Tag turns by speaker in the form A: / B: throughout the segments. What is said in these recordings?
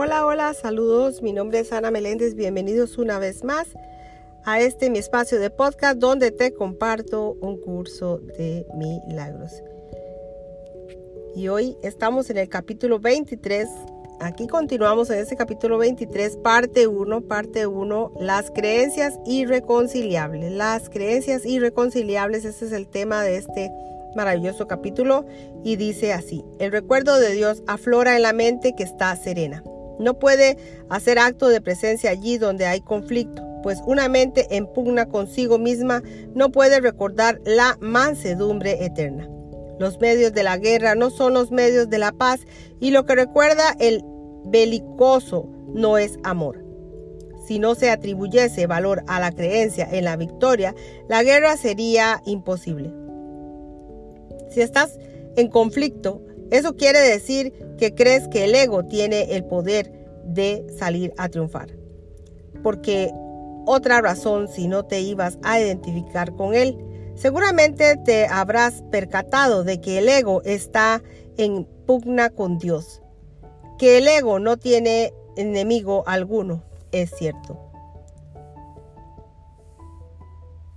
A: Hola, hola, saludos. Mi nombre es Ana Meléndez. Bienvenidos una vez más a este mi espacio de podcast donde te comparto un curso de milagros. Y hoy estamos en el capítulo 23. Aquí continuamos en este capítulo 23, parte 1, parte 1, las creencias irreconciliables. Las creencias irreconciliables, ese es el tema de este maravilloso capítulo y dice así, el recuerdo de Dios aflora en la mente que está serena. No puede hacer acto de presencia allí donde hay conflicto, pues una mente en pugna consigo misma no puede recordar la mansedumbre eterna. Los medios de la guerra no son los medios de la paz y lo que recuerda el belicoso no es amor. Si no se atribuyese valor a la creencia en la victoria, la guerra sería imposible. Si estás en conflicto, eso quiere decir que crees que el ego tiene el poder de salir a triunfar. Porque otra razón si no te ibas a identificar con él. Seguramente te habrás percatado de que el ego está en pugna con Dios. Que el ego no tiene enemigo alguno, es cierto.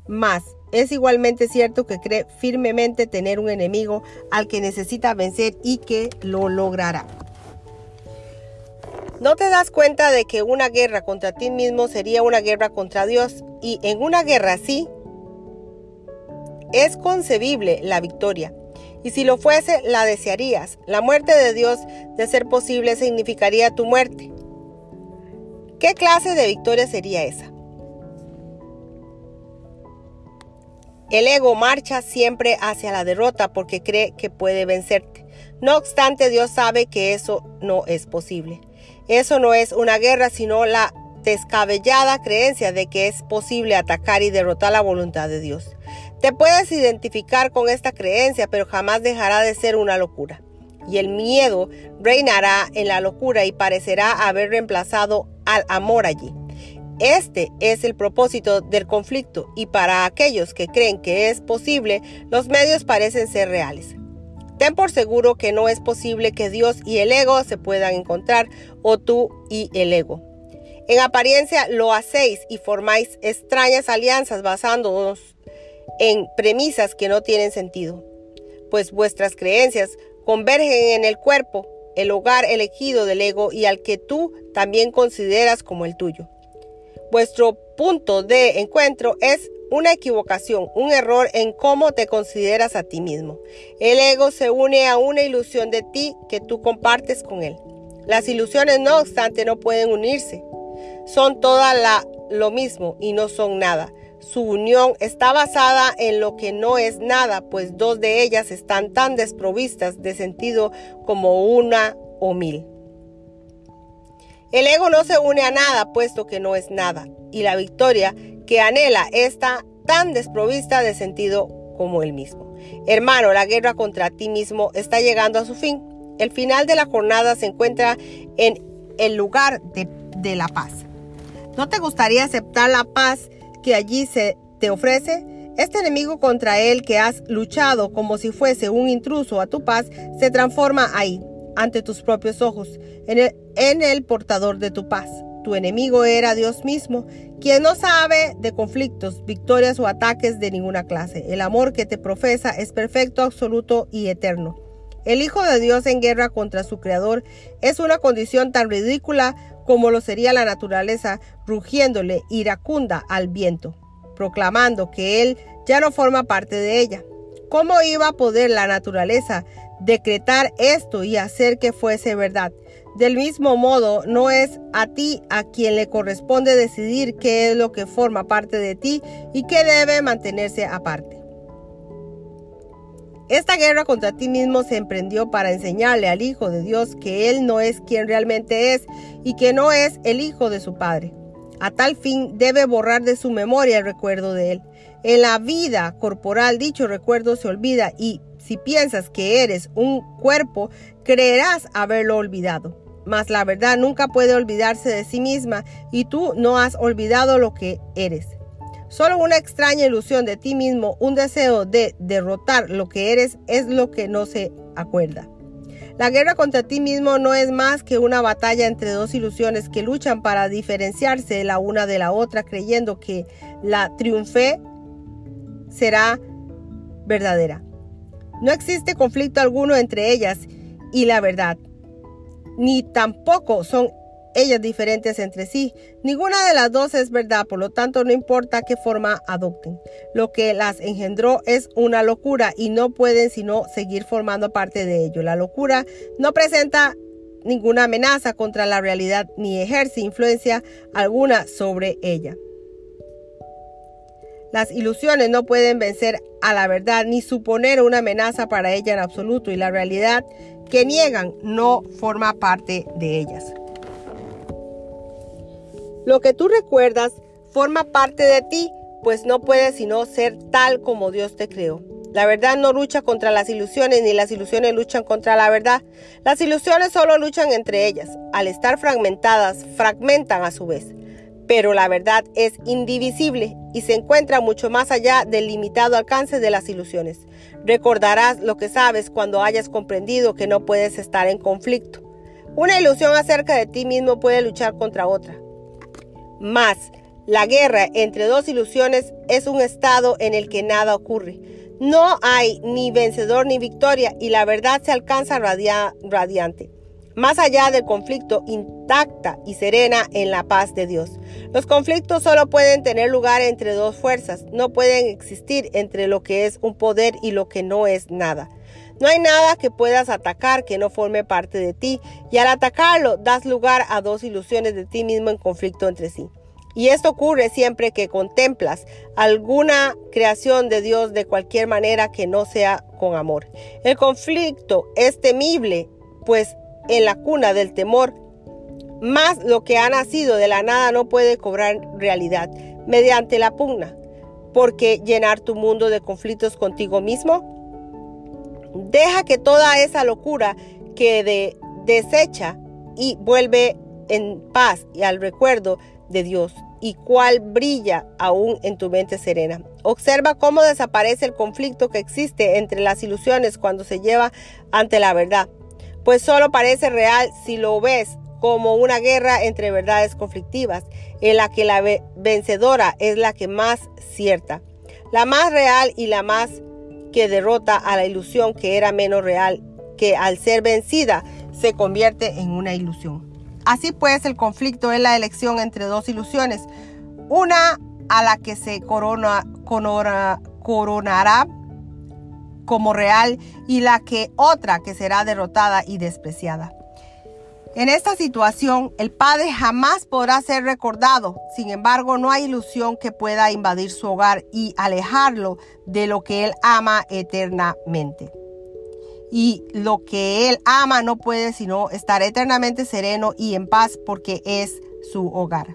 A: Más, es igualmente cierto que cree firmemente tener un enemigo al que necesita vencer y que lo logrará. No te das cuenta de que una guerra contra ti mismo sería una guerra contra Dios y en una guerra así es concebible la victoria. Y si lo fuese, la desearías. La muerte de Dios, de ser posible, significaría tu muerte. ¿Qué clase de victoria sería esa? El ego marcha siempre hacia la derrota porque cree que puede vencerte. No obstante, Dios sabe que eso no es posible. Eso no es una guerra, sino la descabellada creencia de que es posible atacar y derrotar la voluntad de Dios. Te puedes identificar con esta creencia, pero jamás dejará de ser una locura. Y el miedo reinará en la locura y parecerá haber reemplazado al amor allí. Este es el propósito del conflicto y para aquellos que creen que es posible, los medios parecen ser reales. Ten por seguro que no es posible que Dios y el ego se puedan encontrar o tú y el ego. En apariencia lo hacéis y formáis extrañas alianzas basándonos en premisas que no tienen sentido, pues vuestras creencias convergen en el cuerpo, el hogar elegido del ego y al que tú también consideras como el tuyo. Vuestro punto de encuentro es una equivocación, un error en cómo te consideras a ti mismo. El ego se une a una ilusión de ti que tú compartes con él. Las ilusiones, no obstante, no pueden unirse. Son todas lo mismo y no son nada. Su unión está basada en lo que no es nada, pues dos de ellas están tan desprovistas de sentido como una o mil. El ego no se une a nada puesto que no es nada, y la victoria que anhela está tan desprovista de sentido como él mismo. Hermano, la guerra contra ti mismo está llegando a su fin. El final de la jornada se encuentra en el lugar de, la paz. ¿No te gustaría aceptar la paz que allí se te ofrece? Este enemigo contra el que has luchado como si fuese un intruso a tu paz se transforma ahí, ante tus propios ojos, en el, en el portador de tu paz. Tu enemigo era Dios mismo, quien no sabe de conflictos, victorias o ataques de ninguna clase. El amor que te profesa es perfecto, absoluto y eterno. El Hijo de Dios en guerra contra su Creador es una condición tan ridícula como lo sería la naturaleza rugiéndole iracunda al viento, proclamando que Él ya no forma parte de ella. ¿Cómo iba a poder la naturaleza decretar esto y hacer que fuese verdad? Del mismo modo, no es a ti a quien le corresponde decidir qué es lo que forma parte de ti y qué debe mantenerse aparte. Esta guerra contra ti mismo se emprendió para enseñarle al Hijo de Dios que Él no es quien realmente es y que no es el Hijo de su Padre. A tal fin debe borrar de su memoria el recuerdo de Él. En la vida corporal dicho recuerdo se olvida y si piensas que eres un cuerpo, creerás haberlo olvidado. Mas la verdad nunca puede olvidarse de sí misma y tú no has olvidado lo que eres. Solo una extraña ilusión de ti mismo, un deseo de derrotar lo que eres es lo que no se acuerda. La guerra contra ti mismo no es más que una batalla entre dos ilusiones que luchan para diferenciarse la una de la otra, creyendo que la triunfe será verdadera. No existe conflicto alguno entre ellas y la verdad, ni tampoco son ellas diferentes entre sí. Ninguna de las dos es verdad, por lo tanto no importa qué forma adopten. Lo que las engendró es una locura y no pueden sino seguir formando parte de ello. La locura no presenta ninguna amenaza contra la realidad ni ejerce influencia alguna sobre ella. Las ilusiones no pueden vencer a la verdad ni suponer una amenaza para ella en absoluto y la realidad que niegan no forma parte de ellas. Lo que tú recuerdas forma parte de ti, pues no puedes sino ser tal como Dios te creó. La verdad no lucha contra las ilusiones, ni las ilusiones luchan contra la verdad. Las ilusiones solo luchan entre ellas. Al estar fragmentadas, fragmentan a su vez. Pero la verdad es indivisible y se encuentra mucho más allá del limitado alcance de las ilusiones. Recordarás lo que sabes cuando hayas comprendido que no puedes estar en conflicto. Una ilusión acerca de ti mismo puede luchar contra otra. Más, la guerra entre dos ilusiones es un estado en el que nada ocurre. No hay ni vencedor ni victoria y la verdad se alcanza radiante. Más allá del conflicto, intacta y serena en la paz de Dios. Los conflictos solo pueden tener lugar entre dos fuerzas, no pueden existir entre lo que es un poder y lo que no es nada. No hay nada que puedas atacar que no forme parte de ti, y al atacarlo das lugar a dos ilusiones de ti mismo en conflicto entre sí. Y esto ocurre siempre que contemplas alguna creación de Dios de cualquier manera que no sea con amor. El conflicto es temible, pues en la cuna del temor, más lo que ha nacido de la nada no puede cobrar realidad mediante la pugna. porque llenar tu mundo de conflictos contigo mismo? Deja que toda esa locura quede desecha y vuelve en paz y al recuerdo de Dios y cuál brilla aún en tu mente serena. Observa cómo desaparece el conflicto que existe entre las ilusiones cuando se lleva ante la verdad, pues solo parece real si lo ves como una guerra entre verdades conflictivas, en la que la vencedora es la que más cierta, la más real y la más que derrota a la ilusión que era menos real, que al ser vencida se convierte en una ilusión. Así pues, el conflicto es la elección entre dos ilusiones, una a la que se corona, coronará como real y la que otra que será derrotada y despreciada. En esta situación, el Padre jamás podrá ser recordado. Sin embargo, no hay ilusión que pueda invadir su hogar y alejarlo de lo que Él ama eternamente. Y lo que Él ama no puede sino estar eternamente sereno y en paz porque es su hogar.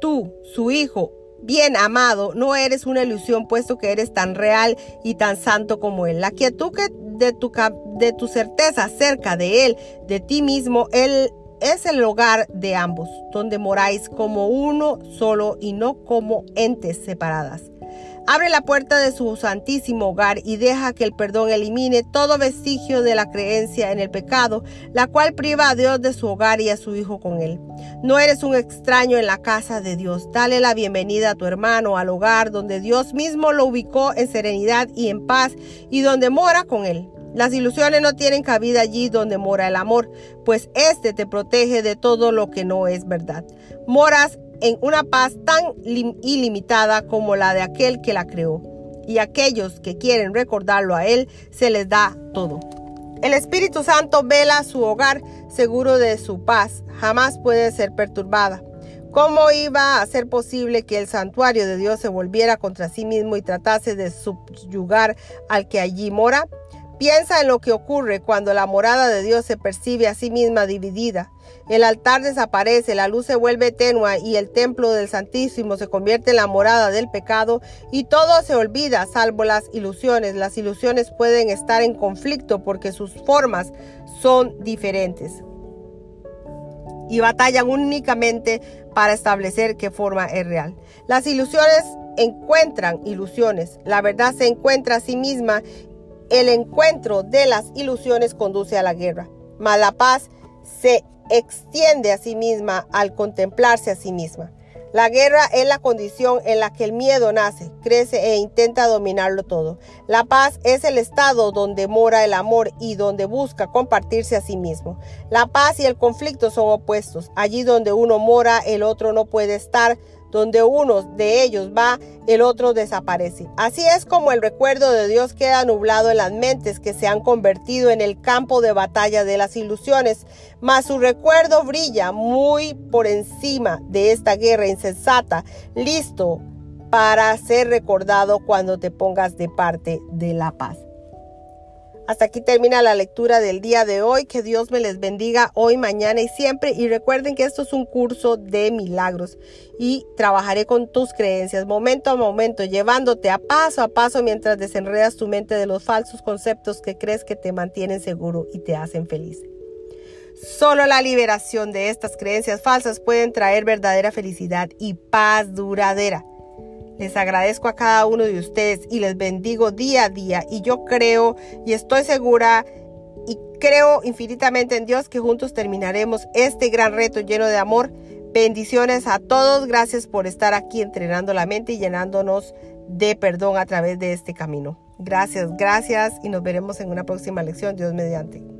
A: Tú, su hijo, bien amado, no eres una ilusión puesto que eres tan real y tan santo como Él. La quietud que de tu, de tu certeza cerca de Él, de ti mismo, Él es el hogar de ambos, donde moráis como uno solo y no como entes separadas. Abre la puerta de su santísimo hogar y deja que el perdón elimine todo vestigio de la creencia en el pecado, la cual priva a Dios de su hogar y a su Hijo con él. No eres un extraño en la casa de Dios. Dale la bienvenida a tu hermano al hogar donde Dios mismo lo ubicó en serenidad y en paz y donde mora con él. Las ilusiones no tienen cabida allí donde mora el amor, pues éste te protege de todo lo que no es verdad. Moras en una paz tan ilimitada como la de aquel que la creó. Y aquellos que quieren recordarlo a Él, se les da todo. El Espíritu Santo vela su hogar seguro de su paz, jamás puede ser perturbada. ¿Cómo iba a ser posible que el santuario de Dios se volviera contra sí mismo y tratase de subyugar al que allí mora? Piensa en lo que ocurre cuando la morada de Dios se percibe a sí misma dividida. El altar desaparece, la luz se vuelve tenue y el templo del Santísimo se convierte en la morada del pecado y todo se olvida salvo las ilusiones. Las ilusiones pueden estar en conflicto porque sus formas son diferentes y batallan únicamente para establecer qué forma es real. Las ilusiones encuentran ilusiones, la verdad se encuentra a sí misma el encuentro de las ilusiones conduce a la guerra, mas la paz se extiende a sí misma al contemplarse a sí misma. La guerra es la condición en la que el miedo nace, crece e intenta dominarlo todo. La paz es el estado donde mora el amor y donde busca compartirse a sí mismo. La paz y el conflicto son opuestos. Allí donde uno mora, el otro no puede estar donde uno de ellos va, el otro desaparece. Así es como el recuerdo de Dios queda nublado en las mentes que se han convertido en el campo de batalla de las ilusiones, mas su recuerdo brilla muy por encima de esta guerra insensata, listo para ser recordado cuando te pongas de parte de la paz. Hasta aquí termina la lectura del día de hoy. Que Dios me les bendiga hoy, mañana y siempre. Y recuerden que esto es un curso de milagros y trabajaré con tus creencias momento a momento, llevándote a paso a paso mientras desenredas tu mente de los falsos conceptos que crees que te mantienen seguro y te hacen feliz. Solo la liberación de estas creencias falsas pueden traer verdadera felicidad y paz duradera. Les agradezco a cada uno de ustedes y les bendigo día a día. Y yo creo y estoy segura y creo infinitamente en Dios que juntos terminaremos este gran reto lleno de amor. Bendiciones a todos. Gracias por estar aquí entrenando la mente y llenándonos de perdón a través de este camino. Gracias, gracias y nos veremos en una próxima lección. Dios mediante.